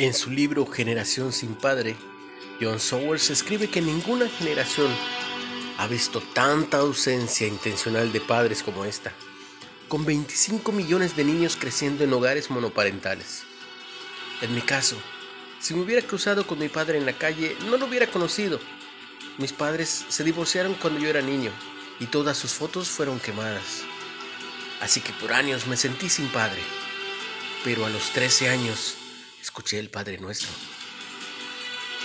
En su libro Generación sin Padre, John Sowers escribe que ninguna generación ha visto tanta ausencia intencional de padres como esta, con 25 millones de niños creciendo en hogares monoparentales. En mi caso, si me hubiera cruzado con mi padre en la calle, no lo hubiera conocido. Mis padres se divorciaron cuando yo era niño y todas sus fotos fueron quemadas. Así que por años me sentí sin padre. Pero a los 13 años escuché el Padre Nuestro.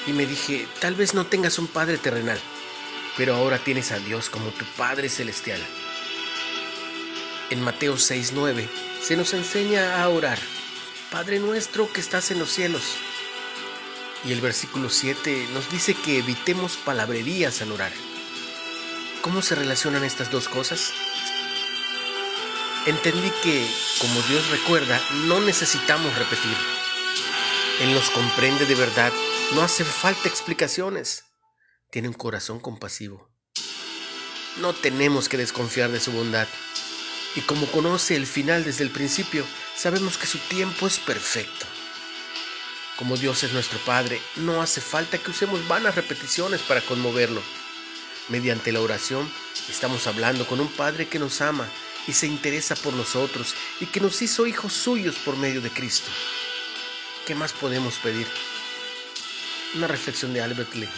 Y me dije, tal vez no tengas un Padre terrenal, pero ahora tienes a Dios como tu Padre celestial. En Mateo 6:9 se nos enseña a orar, Padre nuestro que estás en los cielos. Y el versículo 7 nos dice que evitemos palabrerías al orar. ¿Cómo se relacionan estas dos cosas? Entendí que, como Dios recuerda, no necesitamos repetir. Él nos comprende de verdad. No hace falta explicaciones. Tiene un corazón compasivo. No tenemos que desconfiar de su bondad. Y como conoce el final desde el principio, sabemos que su tiempo es perfecto. Como Dios es nuestro Padre, no hace falta que usemos vanas repeticiones para conmoverlo. Mediante la oración estamos hablando con un Padre que nos ama y se interesa por nosotros y que nos hizo hijos suyos por medio de Cristo. ¿Qué más podemos pedir? Una reflexión de Albert Lee.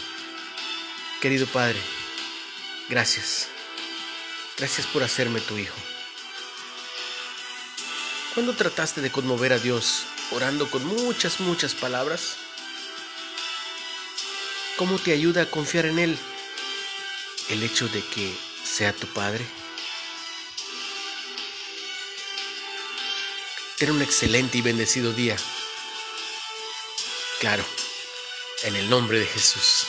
Querido Padre, gracias. Gracias por hacerme tu hijo. ¿Cuándo trataste de conmover a Dios orando con muchas, muchas palabras? ¿Cómo te ayuda a confiar en Él el hecho de que sea tu Padre? Ten un excelente y bendecido día. Claro, en el nombre de Jesús.